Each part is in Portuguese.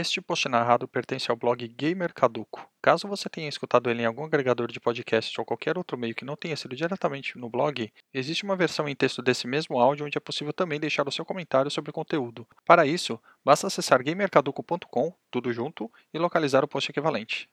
Este post narrado pertence ao blog Gamer Caduco. Caso você tenha escutado ele em algum agregador de podcast ou qualquer outro meio que não tenha sido diretamente no blog, existe uma versão em texto desse mesmo áudio onde é possível também deixar o seu comentário sobre o conteúdo. Para isso, basta acessar gamercaduco.com, tudo junto, e localizar o post equivalente.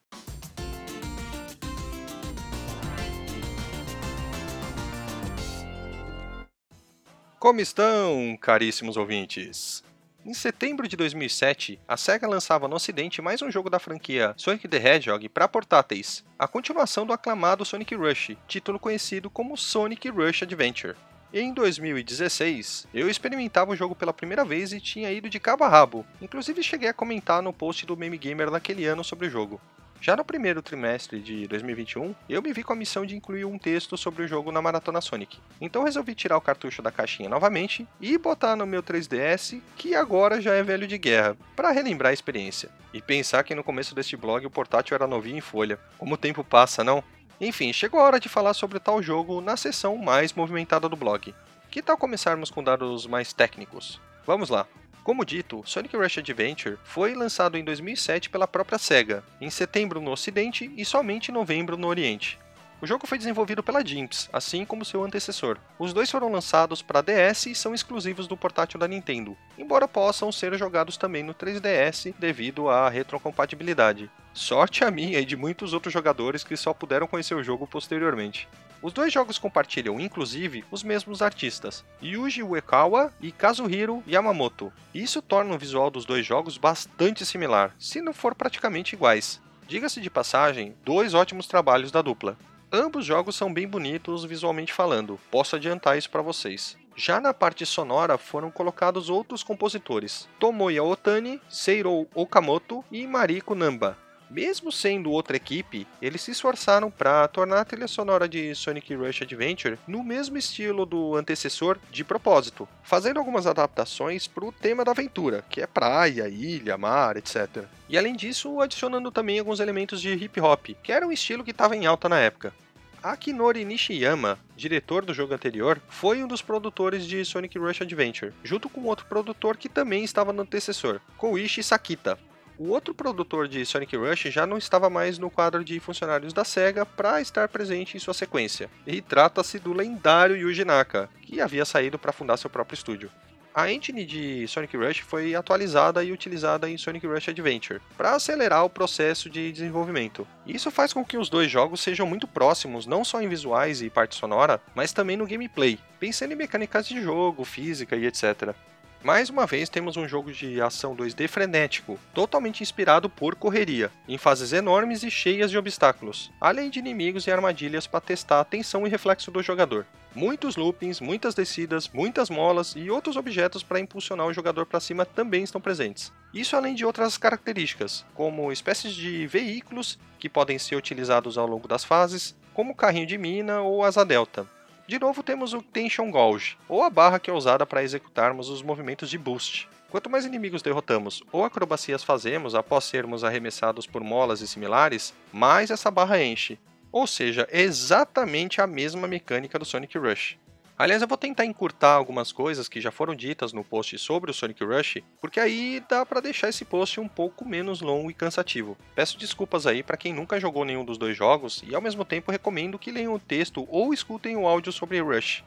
Como estão, caríssimos ouvintes? Em setembro de 2007, a SEGA lançava no ocidente mais um jogo da franquia Sonic the Hedgehog para portáteis, a continuação do aclamado Sonic Rush, título conhecido como Sonic Rush Adventure. Em 2016, eu experimentava o jogo pela primeira vez e tinha ido de cabo a rabo, inclusive cheguei a comentar no post do Meme Gamer naquele ano sobre o jogo. Já no primeiro trimestre de 2021, eu me vi com a missão de incluir um texto sobre o jogo na Maratona Sonic. Então resolvi tirar o cartucho da caixinha novamente e botar no meu 3DS, que agora já é velho de guerra, para relembrar a experiência. E pensar que no começo deste blog o portátil era novinho em folha. Como o tempo passa, não? Enfim, chegou a hora de falar sobre tal jogo na seção mais movimentada do blog. Que tal começarmos com dados mais técnicos? Vamos lá! Como dito, Sonic Rush Adventure foi lançado em 2007 pela própria SEGA, em setembro no Ocidente e somente em novembro no Oriente. O jogo foi desenvolvido pela Jimps, assim como seu antecessor. Os dois foram lançados para DS e são exclusivos do portátil da Nintendo, embora possam ser jogados também no 3DS devido à retrocompatibilidade. Sorte a minha e de muitos outros jogadores que só puderam conhecer o jogo posteriormente. Os dois jogos compartilham, inclusive, os mesmos artistas, Yuji Uekawa e Kazuhiro Yamamoto. Isso torna o visual dos dois jogos bastante similar, se não for praticamente iguais. Diga-se de passagem, dois ótimos trabalhos da dupla. Ambos jogos são bem bonitos visualmente falando, posso adiantar isso para vocês. Já na parte sonora foram colocados outros compositores, Tomoya Otani, Seirou Okamoto e Mariko Namba, mesmo sendo outra equipe, eles se esforçaram para tornar a trilha sonora de Sonic Rush Adventure no mesmo estilo do antecessor de propósito, fazendo algumas adaptações para o tema da aventura, que é praia, ilha, mar, etc. E além disso, adicionando também alguns elementos de hip hop, que era um estilo que estava em alta na época. Akinori Nishiyama, diretor do jogo anterior, foi um dos produtores de Sonic Rush Adventure, junto com outro produtor que também estava no antecessor, Koichi Sakita. O outro produtor de Sonic Rush já não estava mais no quadro de funcionários da SEGA para estar presente em sua sequência, e trata-se do lendário Yuji Naka, que havia saído para fundar seu próprio estúdio. A engine de Sonic Rush foi atualizada e utilizada em Sonic Rush Adventure para acelerar o processo de desenvolvimento. Isso faz com que os dois jogos sejam muito próximos, não só em visuais e parte sonora, mas também no gameplay, pensando em mecânicas de jogo, física e etc. Mais uma vez temos um jogo de ação 2D frenético, totalmente inspirado por correria, em fases enormes e cheias de obstáculos, além de inimigos e armadilhas para testar a tensão e reflexo do jogador. Muitos loopings, muitas descidas, muitas molas e outros objetos para impulsionar o jogador para cima também estão presentes. Isso além de outras características, como espécies de veículos que podem ser utilizados ao longo das fases, como o carrinho de mina ou asa delta, de novo temos o Tension Gauge, ou a barra que é usada para executarmos os movimentos de boost. Quanto mais inimigos derrotamos ou acrobacias fazemos após sermos arremessados por molas e similares, mais essa barra enche. Ou seja, é exatamente a mesma mecânica do Sonic Rush. Aliás, eu vou tentar encurtar algumas coisas que já foram ditas no post sobre o Sonic Rush, porque aí dá para deixar esse post um pouco menos longo e cansativo. Peço desculpas aí para quem nunca jogou nenhum dos dois jogos e ao mesmo tempo recomendo que leiam o texto ou escutem o áudio sobre Rush.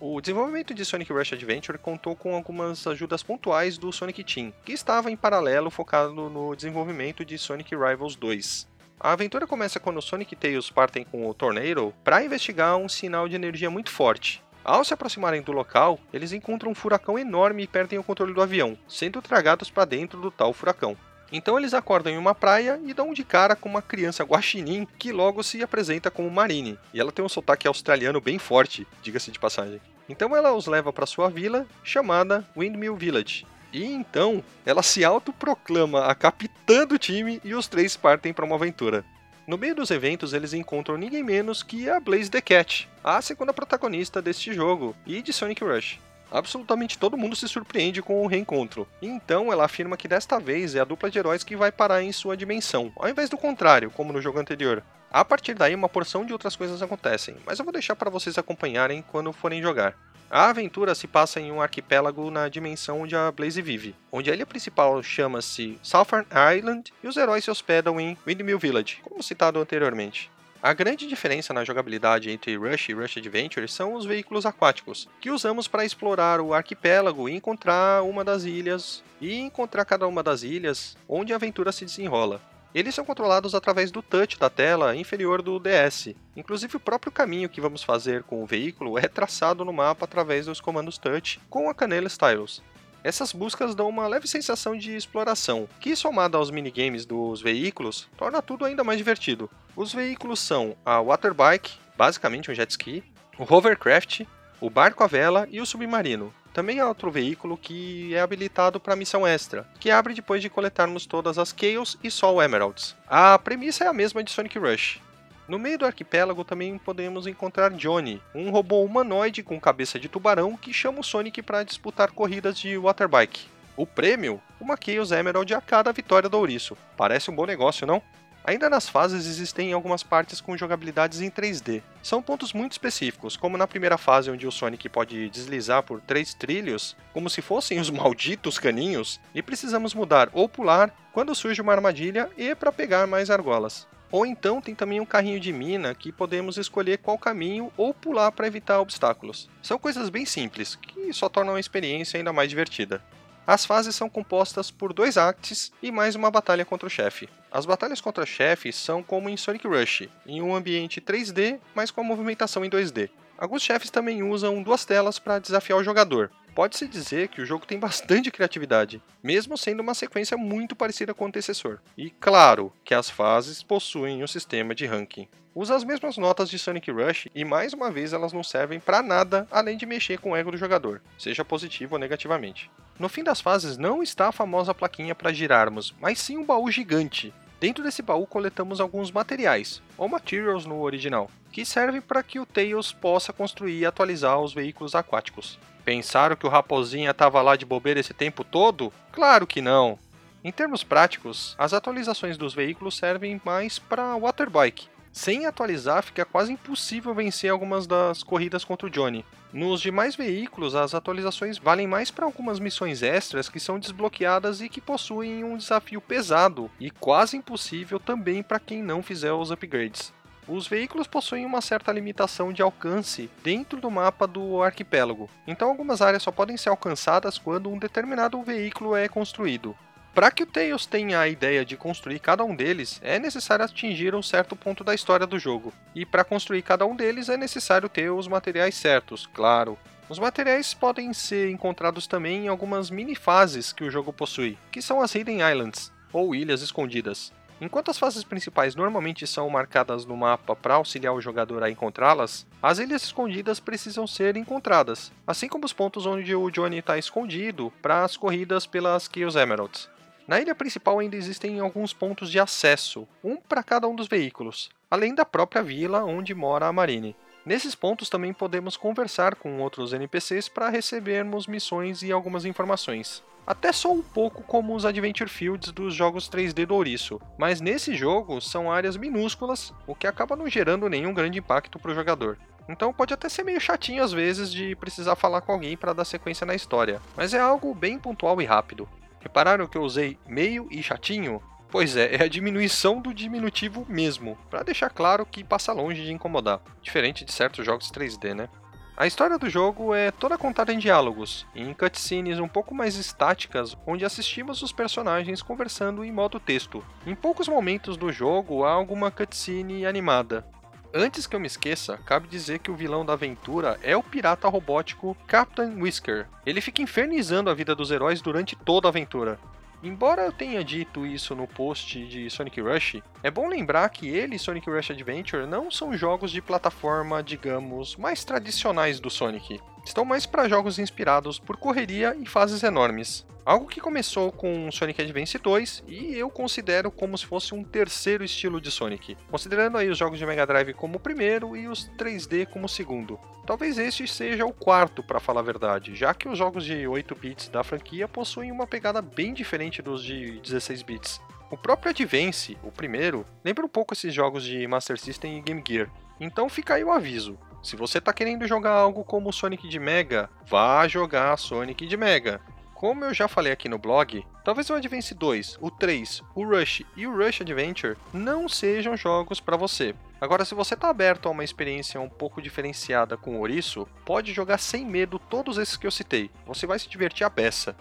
O desenvolvimento de Sonic Rush Adventure contou com algumas ajudas pontuais do Sonic Team, que estava em paralelo focado no desenvolvimento de Sonic Rivals 2. A aventura começa quando Sonic e Tails partem com o Tornado para investigar um sinal de energia muito forte, ao se aproximarem do local, eles encontram um furacão enorme e perdem o controle do avião, sendo tragados para dentro do tal furacão. Então eles acordam em uma praia e dão de cara com uma criança guaxinim que logo se apresenta como Marine. E ela tem um sotaque australiano bem forte, diga-se de passagem. Então ela os leva para sua vila, chamada Windmill Village. E então ela se autoproclama a capitã do time e os três partem para uma aventura. No meio dos eventos, eles encontram ninguém menos que a Blaze the Cat, a segunda protagonista deste jogo e de Sonic Rush. Absolutamente todo mundo se surpreende com o reencontro. Então ela afirma que desta vez é a dupla de heróis que vai parar em sua dimensão, ao invés do contrário, como no jogo anterior. A partir daí, uma porção de outras coisas acontecem, mas eu vou deixar para vocês acompanharem quando forem jogar. A aventura se passa em um arquipélago na dimensão onde a Blaze vive, onde a ilha principal chama-se Southern Island e os heróis se hospedam em Windmill Village, como citado anteriormente. A grande diferença na jogabilidade entre Rush e Rush Adventure são os veículos aquáticos, que usamos para explorar o arquipélago e encontrar uma das ilhas, e encontrar cada uma das ilhas onde a aventura se desenrola. Eles são controlados através do touch da tela inferior do DS. Inclusive, o próprio caminho que vamos fazer com o veículo é traçado no mapa através dos comandos touch com a canela Stylus. Essas buscas dão uma leve sensação de exploração, que somada aos minigames dos veículos, torna tudo ainda mais divertido. Os veículos são a Waterbike, basicamente um jet ski, o Hovercraft, o barco à vela e o submarino. Também há outro veículo que é habilitado para missão extra, que abre depois de coletarmos todas as Chaos e Soul Emeralds. A premissa é a mesma de Sonic Rush, no meio do arquipélago também podemos encontrar Johnny, um robô humanoide com cabeça de tubarão que chama o Sonic para disputar corridas de waterbike. O prêmio? Uma Chaos Emerald a cada vitória do ouriço. Parece um bom negócio, não? Ainda nas fases existem algumas partes com jogabilidades em 3D. São pontos muito específicos, como na primeira fase onde o Sonic pode deslizar por três trilhos, como se fossem os malditos caninhos, e precisamos mudar ou pular quando surge uma armadilha e para pegar mais argolas. Ou então tem também um carrinho de mina que podemos escolher qual caminho ou pular para evitar obstáculos. São coisas bem simples, que só tornam a experiência ainda mais divertida. As fases são compostas por dois acts e mais uma batalha contra o chefe. As batalhas contra chefes são como em Sonic Rush, em um ambiente 3D, mas com a movimentação em 2D. Alguns chefes também usam duas telas para desafiar o jogador, Pode-se dizer que o jogo tem bastante criatividade, mesmo sendo uma sequência muito parecida com o antecessor. E claro que as fases possuem um sistema de ranking. Usa as mesmas notas de Sonic Rush e mais uma vez elas não servem para nada além de mexer com o ego do jogador, seja positivo ou negativamente. No fim das fases não está a famosa plaquinha para girarmos, mas sim um baú gigante. Dentro desse baú coletamos alguns materiais, ou materials no original, que servem para que o Tails possa construir e atualizar os veículos aquáticos. Pensaram que o Raposinha estava lá de bobeira esse tempo todo? Claro que não! Em termos práticos, as atualizações dos veículos servem mais para Waterbike. Sem atualizar, fica quase impossível vencer algumas das corridas contra o Johnny. Nos demais veículos, as atualizações valem mais para algumas missões extras que são desbloqueadas e que possuem um desafio pesado e quase impossível também para quem não fizer os upgrades. Os veículos possuem uma certa limitação de alcance dentro do mapa do arquipélago, então algumas áreas só podem ser alcançadas quando um determinado veículo é construído. Para que o Tails tenha a ideia de construir cada um deles, é necessário atingir um certo ponto da história do jogo, e para construir cada um deles é necessário ter os materiais certos, claro. Os materiais podem ser encontrados também em algumas mini-fases que o jogo possui, que são as Hidden Islands, ou ilhas escondidas. Enquanto as fases principais normalmente são marcadas no mapa para auxiliar o jogador a encontrá-las, as ilhas escondidas precisam ser encontradas, assim como os pontos onde o Johnny está escondido para as corridas pelas Chaos Emeralds. Na ilha principal ainda existem alguns pontos de acesso, um para cada um dos veículos, além da própria vila onde mora a Marine. Nesses pontos também podemos conversar com outros NPCs para recebermos missões e algumas informações até só um pouco como os Adventure Fields dos jogos 3D do Ouriço, mas nesse jogo são áreas minúsculas, o que acaba não gerando nenhum grande impacto para o jogador. Então pode até ser meio chatinho às vezes de precisar falar com alguém para dar sequência na história, mas é algo bem pontual e rápido. Repararam que eu usei meio e chatinho? Pois é, é a diminuição do diminutivo mesmo, para deixar claro que passa longe de incomodar, diferente de certos jogos 3D, né? A história do jogo é toda contada em diálogos, em cutscenes um pouco mais estáticas, onde assistimos os personagens conversando em modo texto. Em poucos momentos do jogo há alguma cutscene animada. Antes que eu me esqueça, cabe dizer que o vilão da aventura é o pirata robótico Captain Whisker. Ele fica infernizando a vida dos heróis durante toda a aventura. Embora eu tenha dito isso no post de Sonic Rush, é bom lembrar que ele e Sonic Rush Adventure não são jogos de plataforma, digamos, mais tradicionais do Sonic. Estão mais para jogos inspirados por correria e fases enormes. Algo que começou com Sonic Advance 2 e eu considero como se fosse um terceiro estilo de Sonic, considerando aí os jogos de Mega Drive como o primeiro e os 3D como o segundo. Talvez este seja o quarto, para falar a verdade, já que os jogos de 8 bits da franquia possuem uma pegada bem diferente dos de 16 bits. O próprio Advance, o primeiro, lembra um pouco esses jogos de Master System e Game Gear. Então fica aí o aviso. Se você está querendo jogar algo como Sonic de Mega, vá jogar Sonic de Mega. Como eu já falei aqui no blog, talvez o Advance 2, o 3, o Rush e o Rush Adventure não sejam jogos para você. Agora, se você está aberto a uma experiência um pouco diferenciada com o Ouriço, pode jogar sem medo todos esses que eu citei. Você vai se divertir a beça.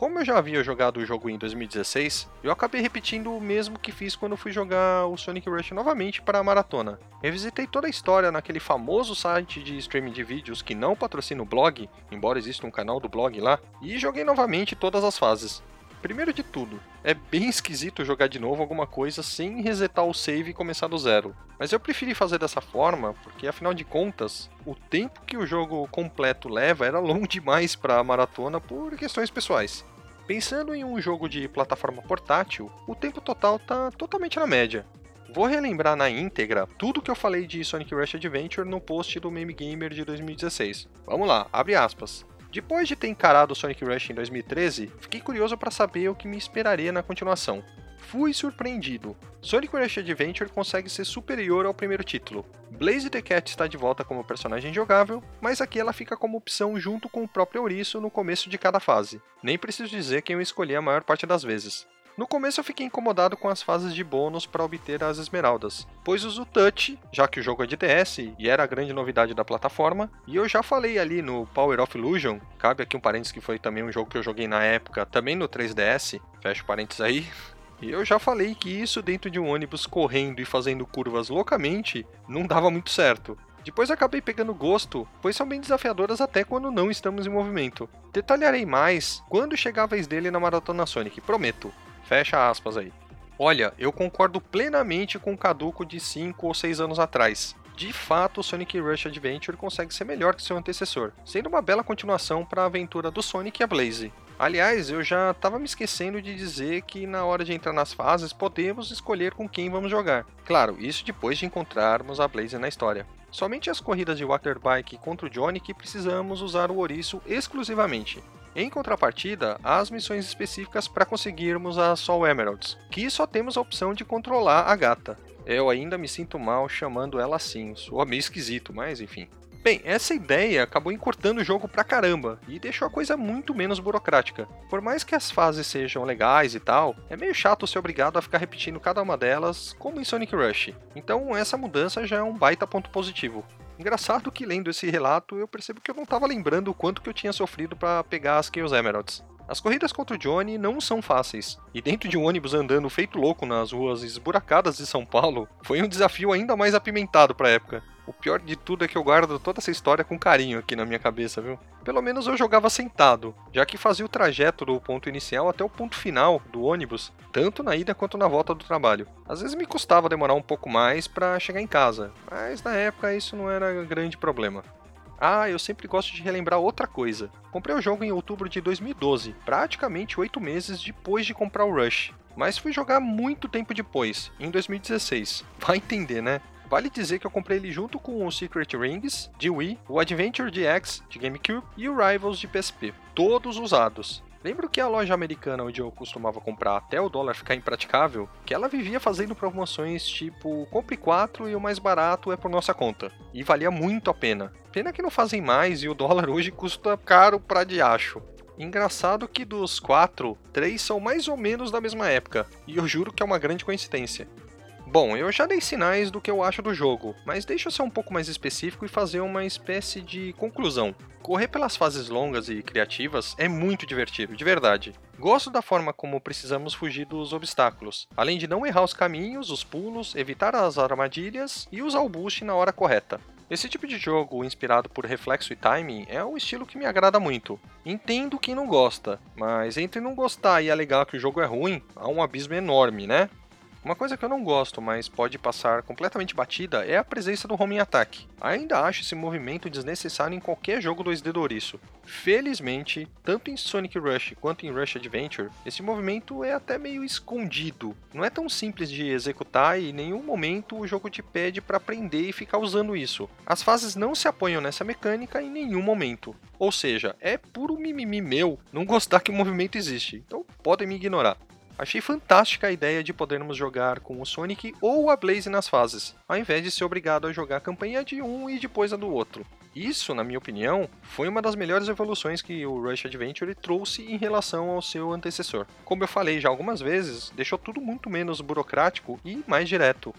Como eu já havia jogado o jogo em 2016, eu acabei repetindo o mesmo que fiz quando fui jogar o Sonic Rush novamente para a maratona. Revisitei toda a história naquele famoso site de streaming de vídeos que não patrocina o blog, embora exista um canal do blog lá, e joguei novamente todas as fases. Primeiro de tudo, é bem esquisito jogar de novo alguma coisa sem resetar o save e começar do zero. Mas eu preferi fazer dessa forma, porque afinal de contas, o tempo que o jogo completo leva era longo demais para a maratona por questões pessoais. Pensando em um jogo de plataforma portátil, o tempo total tá totalmente na média. Vou relembrar na íntegra tudo que eu falei de Sonic Rush Adventure no post do Meme Gamer de 2016. Vamos lá, abre aspas. Depois de ter encarado Sonic Rush em 2013, fiquei curioso para saber o que me esperaria na continuação. Fui surpreendido. Sonic Rush Adventure consegue ser superior ao primeiro título. Blaze the Cat está de volta como personagem jogável, mas aqui ela fica como opção junto com o próprio ouriço no começo de cada fase. Nem preciso dizer quem eu escolhi a maior parte das vezes. No começo eu fiquei incomodado com as fases de bônus para obter as esmeraldas, pois uso Touch, já que o jogo é de DS e era a grande novidade da plataforma, e eu já falei ali no Power of Illusion, cabe aqui um parênteses que foi também um jogo que eu joguei na época, também no 3DS, fecha parênteses aí, eu já falei que isso dentro de um ônibus correndo e fazendo curvas loucamente não dava muito certo. Depois acabei pegando gosto, pois são bem desafiadoras até quando não estamos em movimento. Detalharei mais quando chegar a vez dele na Maratona Sonic, prometo. Fecha aspas aí. Olha, eu concordo plenamente com o Caduco de 5 ou 6 anos atrás. De fato, o Sonic Rush Adventure consegue ser melhor que seu antecessor, sendo uma bela continuação para a aventura do Sonic e a Blaze. Aliás, eu já estava me esquecendo de dizer que na hora de entrar nas fases podemos escolher com quem vamos jogar. Claro, isso depois de encontrarmos a Blaze na história. Somente as corridas de Waterbike contra o Johnny que precisamos usar o ouriço exclusivamente. Em contrapartida, há as missões específicas para conseguirmos a Soul Emeralds, que só temos a opção de controlar a gata. Eu ainda me sinto mal chamando ela assim, soa meio esquisito, mas enfim. Bem, essa ideia acabou encurtando o jogo pra caramba e deixou a coisa muito menos burocrática. Por mais que as fases sejam legais e tal, é meio chato ser obrigado a ficar repetindo cada uma delas, como em Sonic Rush. Então essa mudança já é um baita ponto positivo. Engraçado que lendo esse relato eu percebo que eu não estava lembrando o quanto que eu tinha sofrido para pegar as Chaos Emeralds. As corridas contra o Johnny não são fáceis, e dentro de um ônibus andando feito louco nas ruas esburacadas de São Paulo, foi um desafio ainda mais apimentado para a época. O pior de tudo é que eu guardo toda essa história com carinho aqui na minha cabeça, viu? Pelo menos eu jogava sentado, já que fazia o trajeto do ponto inicial até o ponto final do ônibus, tanto na ida quanto na volta do trabalho. Às vezes me custava demorar um pouco mais para chegar em casa, mas na época isso não era grande problema. Ah, eu sempre gosto de relembrar outra coisa. Comprei o jogo em outubro de 2012, praticamente oito meses depois de comprar o Rush. Mas fui jogar muito tempo depois, em 2016. Vai entender, né? Vale dizer que eu comprei ele junto com o Secret Rings de Wii, o Adventure DX de GameCube e o Rivals de PSP, todos usados. Lembro que a loja americana onde eu costumava comprar até o dólar ficar impraticável, que ela vivia fazendo promoções tipo compre 4 e o mais barato é por nossa conta. E valia muito a pena. Pena que não fazem mais e o dólar hoje custa caro pra diacho. Engraçado que dos quatro, três são mais ou menos da mesma época, e eu juro que é uma grande coincidência. Bom, eu já dei sinais do que eu acho do jogo, mas deixa eu ser um pouco mais específico e fazer uma espécie de conclusão. Correr pelas fases longas e criativas é muito divertido, de verdade. Gosto da forma como precisamos fugir dos obstáculos, além de não errar os caminhos, os pulos, evitar as armadilhas e usar o boost na hora correta. Esse tipo de jogo, inspirado por reflexo e timing, é um estilo que me agrada muito. Entendo quem não gosta, mas entre não gostar e alegar que o jogo é ruim, há um abismo enorme, né? Uma coisa que eu não gosto, mas pode passar completamente batida, é a presença do homing attack. Ainda acho esse movimento desnecessário em qualquer jogo 2D do ouriço. Felizmente, tanto em Sonic Rush quanto em Rush Adventure, esse movimento é até meio escondido. Não é tão simples de executar e em nenhum momento o jogo te pede para aprender e ficar usando isso. As fases não se apoiam nessa mecânica em nenhum momento. Ou seja, é puro mimimi meu não gostar que o movimento existe, então podem me ignorar. Achei fantástica a ideia de podermos jogar com o Sonic ou a Blaze nas fases, ao invés de ser obrigado a jogar a campanha de um e depois a do outro. Isso, na minha opinião, foi uma das melhores evoluções que o Rush Adventure trouxe em relação ao seu antecessor. Como eu falei já algumas vezes, deixou tudo muito menos burocrático e mais direto.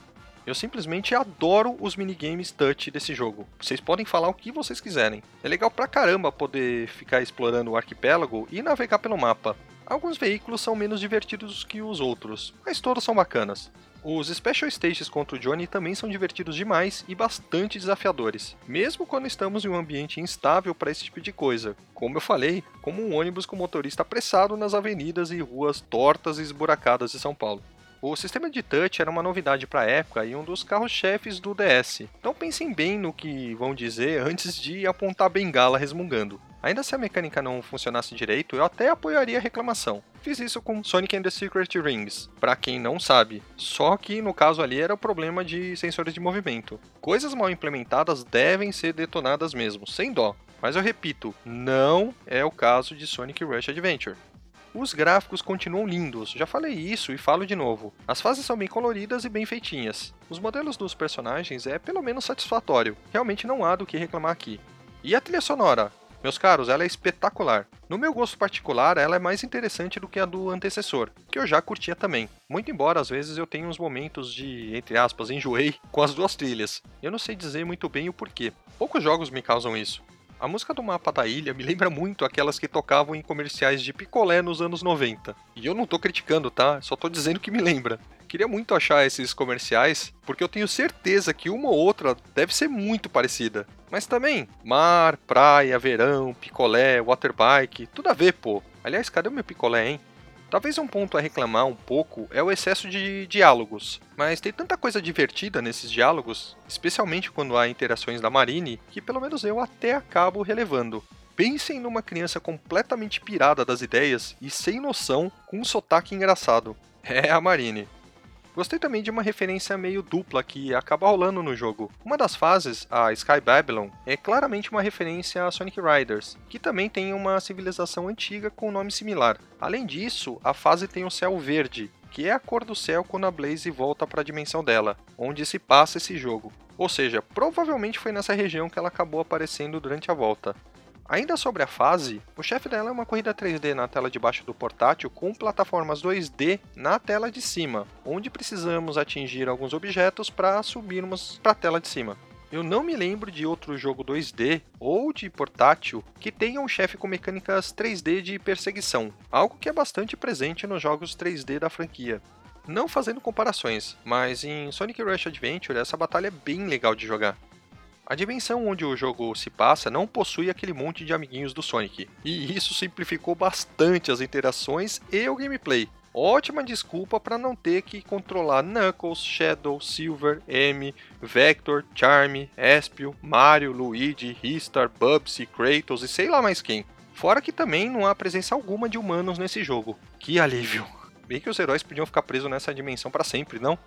Eu simplesmente adoro os minigames touch desse jogo. Vocês podem falar o que vocês quiserem. É legal pra caramba poder ficar explorando o arquipélago e navegar pelo mapa. Alguns veículos são menos divertidos que os outros, mas todos são bacanas. Os Special Stages contra o Johnny também são divertidos demais e bastante desafiadores, mesmo quando estamos em um ambiente instável para esse tipo de coisa. Como eu falei, como um ônibus com motorista apressado nas avenidas e ruas tortas e esburacadas de São Paulo. O sistema de touch era uma novidade para a época e um dos carros-chefes do DS. Então pensem bem no que vão dizer antes de apontar bengala resmungando. Ainda se a mecânica não funcionasse direito, eu até apoiaria a reclamação. Fiz isso com Sonic and the Secret Rings, para quem não sabe. Só que no caso ali era o problema de sensores de movimento. Coisas mal implementadas devem ser detonadas mesmo, sem dó. Mas eu repito, não é o caso de Sonic Rush Adventure. Os gráficos continuam lindos, já falei isso e falo de novo. As fases são bem coloridas e bem feitinhas. Os modelos dos personagens é pelo menos satisfatório, realmente não há do que reclamar aqui. E a trilha sonora? Meus caros, ela é espetacular. No meu gosto particular, ela é mais interessante do que a do antecessor, que eu já curtia também. Muito embora às vezes eu tenha uns momentos de, entre aspas, enjoei com as duas trilhas. Eu não sei dizer muito bem o porquê. Poucos jogos me causam isso. A música do mapa da ilha me lembra muito aquelas que tocavam em comerciais de picolé nos anos 90. E eu não tô criticando, tá? Só tô dizendo que me lembra. Queria muito achar esses comerciais, porque eu tenho certeza que uma ou outra deve ser muito parecida. Mas também, mar, praia, verão, picolé, waterbike, tudo a ver, pô. Aliás, cadê o meu picolé, hein? Talvez um ponto a reclamar um pouco é o excesso de diálogos, mas tem tanta coisa divertida nesses diálogos, especialmente quando há interações da Marine, que pelo menos eu até acabo relevando. Pensem numa criança completamente pirada das ideias e sem noção com um sotaque engraçado. É a Marine. Gostei também de uma referência meio dupla que acaba rolando no jogo. Uma das fases, a Sky Babylon, é claramente uma referência a Sonic Riders, que também tem uma civilização antiga com um nome similar. Além disso, a fase tem um céu verde, que é a cor do céu quando a Blaze volta para a dimensão dela, onde se passa esse jogo. Ou seja, provavelmente foi nessa região que ela acabou aparecendo durante a volta. Ainda sobre a fase, o chefe dela é uma corrida 3D na tela de baixo do portátil com plataformas 2D na tela de cima, onde precisamos atingir alguns objetos para subirmos para a tela de cima. Eu não me lembro de outro jogo 2D ou de portátil que tenha um chefe com mecânicas 3D de perseguição, algo que é bastante presente nos jogos 3D da franquia. Não fazendo comparações, mas em Sonic Rush Adventure essa batalha é bem legal de jogar. A dimensão onde o jogo se passa não possui aquele monte de amiguinhos do Sonic, e isso simplificou bastante as interações e o gameplay. Ótima desculpa para não ter que controlar Knuckles, Shadow, Silver, M, Vector, Charm, Espio, Mario, Luigi, Ristar, Bubsy, Kratos e sei lá mais quem. Fora que também não há presença alguma de humanos nesse jogo. Que alívio! Bem que os heróis podiam ficar presos nessa dimensão para sempre, não?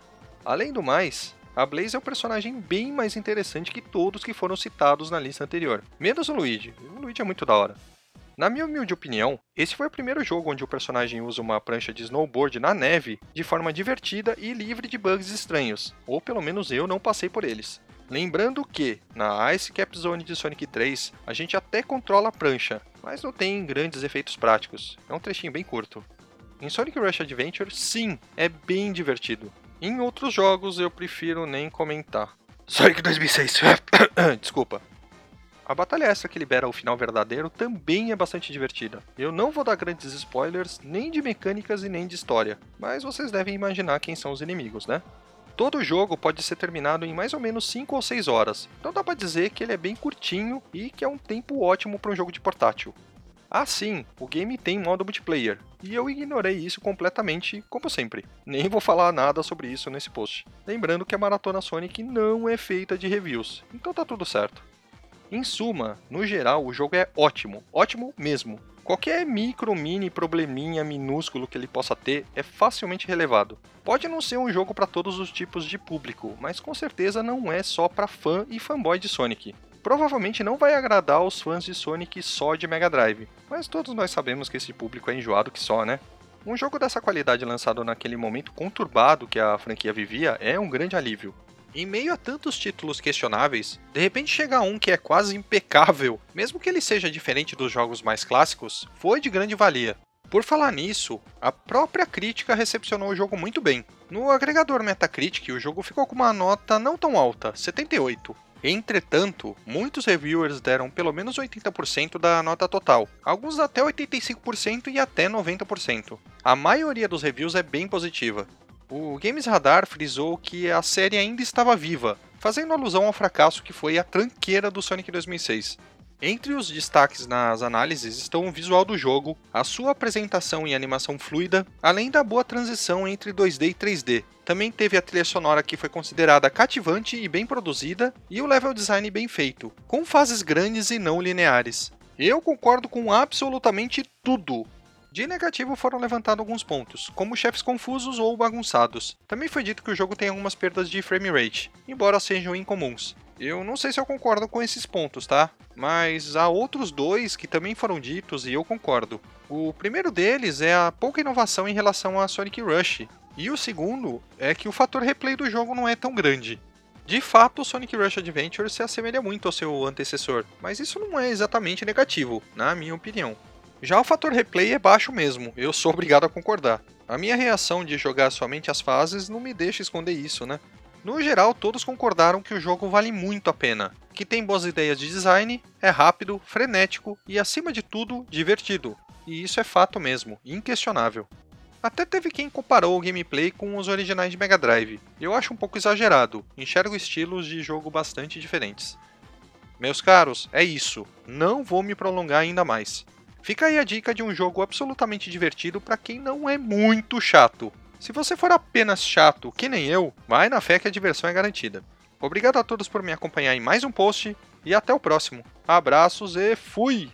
Além do mais, a Blaze é um personagem bem mais interessante que todos que foram citados na lista anterior, menos o Luigi. O Luigi é muito da hora. Na minha humilde opinião, esse foi o primeiro jogo onde o personagem usa uma prancha de snowboard na neve de forma divertida e livre de bugs estranhos, ou pelo menos eu não passei por eles. Lembrando que, na Ice Cap Zone de Sonic 3, a gente até controla a prancha, mas não tem grandes efeitos práticos, é um trechinho bem curto. Em Sonic Rush Adventure, sim, é bem divertido. Em outros jogos eu prefiro nem comentar. Sonic 2006. Desculpa. A batalha extra que libera o final verdadeiro também é bastante divertida. Eu não vou dar grandes spoilers, nem de mecânicas e nem de história, mas vocês devem imaginar quem são os inimigos, né? Todo jogo pode ser terminado em mais ou menos 5 ou 6 horas, então dá pra dizer que ele é bem curtinho e que é um tempo ótimo para um jogo de portátil. Ah, sim, o game tem modo multiplayer, e eu ignorei isso completamente, como sempre. Nem vou falar nada sobre isso nesse post. Lembrando que a Maratona Sonic não é feita de reviews, então tá tudo certo. Em suma, no geral, o jogo é ótimo, ótimo mesmo. Qualquer micro, mini probleminha minúsculo que ele possa ter é facilmente relevado. Pode não ser um jogo para todos os tipos de público, mas com certeza não é só para fã e fanboy de Sonic provavelmente não vai agradar os fãs de Sonic só de Mega Drive, mas todos nós sabemos que esse público é enjoado que só, né? Um jogo dessa qualidade lançado naquele momento conturbado que a franquia vivia é um grande alívio. Em meio a tantos títulos questionáveis, de repente chega um que é quase impecável, mesmo que ele seja diferente dos jogos mais clássicos, foi de grande valia. Por falar nisso, a própria crítica recepcionou o jogo muito bem. No agregador Metacritic, o jogo ficou com uma nota não tão alta, 78. Entretanto, muitos reviewers deram pelo menos 80% da nota total, alguns até 85% e até 90%. A maioria dos reviews é bem positiva, o Games Radar frisou que a série ainda estava viva, fazendo alusão ao fracasso que foi a tranqueira do Sonic 2006. Entre os destaques nas análises estão o visual do jogo, a sua apresentação e animação fluida, além da boa transição entre 2D e 3D. Também teve a trilha sonora que foi considerada cativante e bem produzida, e o level design bem feito, com fases grandes e não lineares. Eu concordo com absolutamente tudo, de negativo foram levantados alguns pontos, como chefes confusos ou bagunçados. Também foi dito que o jogo tem algumas perdas de frame rate, embora sejam incomuns. Eu não sei se eu concordo com esses pontos, tá? Mas há outros dois que também foram ditos e eu concordo. O primeiro deles é a pouca inovação em relação a Sonic Rush, e o segundo é que o fator replay do jogo não é tão grande. De fato, o Sonic Rush Adventure se assemelha muito ao seu antecessor, mas isso não é exatamente negativo, na minha opinião. Já o fator replay é baixo mesmo, eu sou obrigado a concordar. A minha reação de jogar somente as fases não me deixa esconder isso, né? No geral, todos concordaram que o jogo vale muito a pena, que tem boas ideias de design, é rápido, frenético e, acima de tudo, divertido. E isso é fato mesmo, inquestionável. Até teve quem comparou o gameplay com os originais de Mega Drive. Eu acho um pouco exagerado, enxergo estilos de jogo bastante diferentes. Meus caros, é isso. Não vou me prolongar ainda mais. Fica aí a dica de um jogo absolutamente divertido para quem não é muito chato. Se você for apenas chato, que nem eu, vai na fé que a diversão é garantida. Obrigado a todos por me acompanhar em mais um post e até o próximo. Abraços e fui!